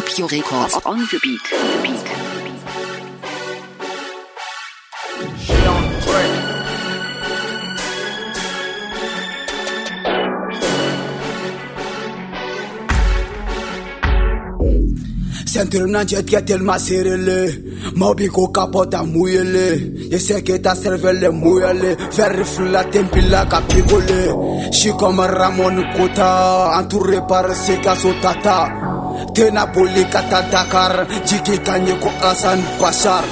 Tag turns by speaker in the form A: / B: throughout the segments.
A: Drop records on the beat. The beat.
B: She on break. Ceinture nanche tiatel ma serrele Mobiko kapota mouillele Je sais que ta cervelle est mouillée Faire la tempila capigole Je suis comme Ramon Kota Entouré par ses casotata tena bolikata dakar jigi gagne ko asan bashar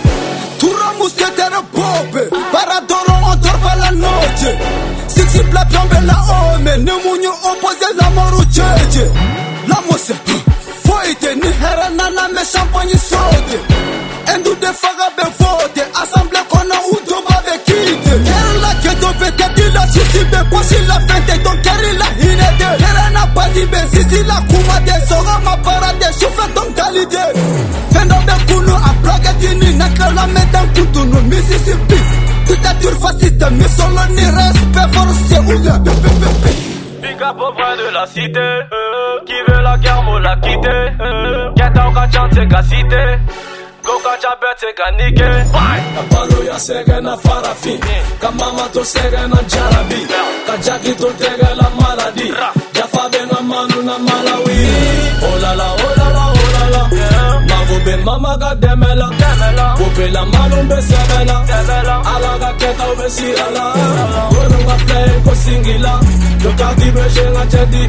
B: tura musketere bobe paradoro ontorba la noce sixib la piombe la ome ne muñu oppose la moru jeje la mose foyte ni herana la me champagne sode. Endude faga be fo Fendande kunu abroge dini Nakala medan kutunu Mississippi Dictature fasciste mais solo ni respect forcé ou de PPPP
C: Big up au vrai de la cité euh, Qui veut la guerre moi la quitter euh, Geta ou kachan c'est ka cité. Gokacha bete ka nike Na
D: paru ya sege na farafi Kamama to sege na jarabi. Kajaki to tega Mago mama ga demela. Pope la manu be sebela Ala ga keta be sirala Gonu ga play ko singila Yo kati be shenga chedi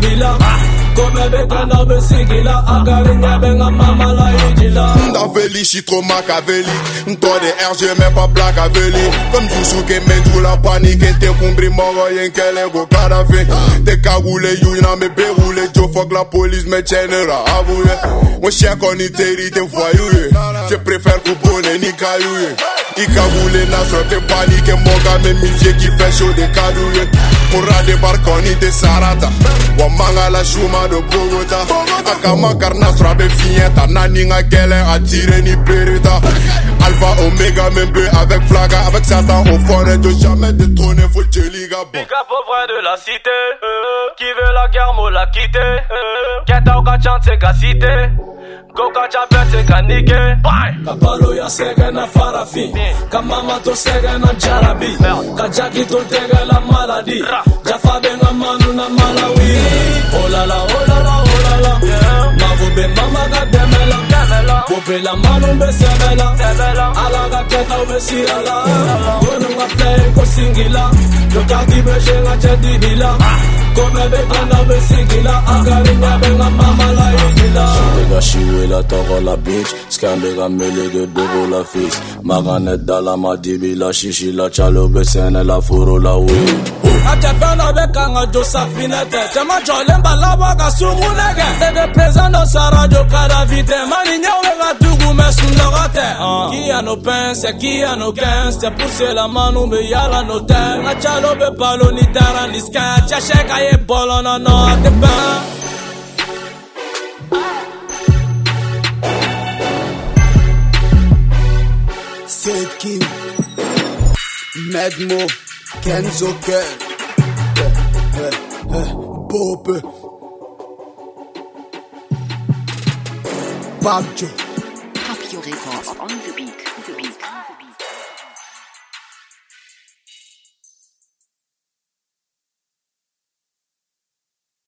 D: la ijila
E: Ndaveli, j'suis trop machiavélique. Des RG, mais pas Blackavelli. Comme Yusuke, mais tout la panique. T'es compris, mort, rien qu'elle est go caravé. T'es cagoulé, you n'a me béroulé. Joe fuck la police, mais tiendra avoué. Mon chien qu'on y t'es t'es voyou. Je préfère couponner ni caillou. I cagoulé, n'a sorti panique. Mon gars, même métier qui fait chaud des cadouilles. pourra débarquer en ite sarata. Wamanga la juma do bogota. Alpha omega même avec flaga. Avec satan au fond de jamais détrôner faut
C: de la cité euh, qui veut la guerre mo la quitter kɛtaw ka can tɛ ka cité? Citer. Go kacha bet, c'est qu'à niquer. Bye!
D: Kapalo ya sege na farafi Kamama to sege na jarabi Kajaki to tege la maladi Jafa be nga manu na malawi sirala Gonu nga play ko singila Yo kati be shenga chedi bila Kobe be kana be singila Agari nyabe nga mama la ijila Shitega shiwe la toko la bitch. Scambe ga melege dogo la fix Maganet dala madibi la shishi la chalo be sene la furo la acɛfɛn dɔ bɛ kan ka jo safinɛ tɛ cɛma jɔlen ba labɔ ka sunkunɛ kɛ tɛgɛ prezan dɔ sarajo kadafi tɛ mani ɲɛw bɛ ka tugu mɛ sunɔgɔ tɛ ah. qui a nos pains c'est qui a nos gains c'est pour cela manu bɛ yala no tɛ nka calo bɛ balo ni dara ni skan cɛsɛ ka ye bɔlɔnɔ nɔ a tɛ
B: bɛn Sedkim Medmo. Kenzo Kerr Bob, Babjo.
A: Papdjo Records on the beat.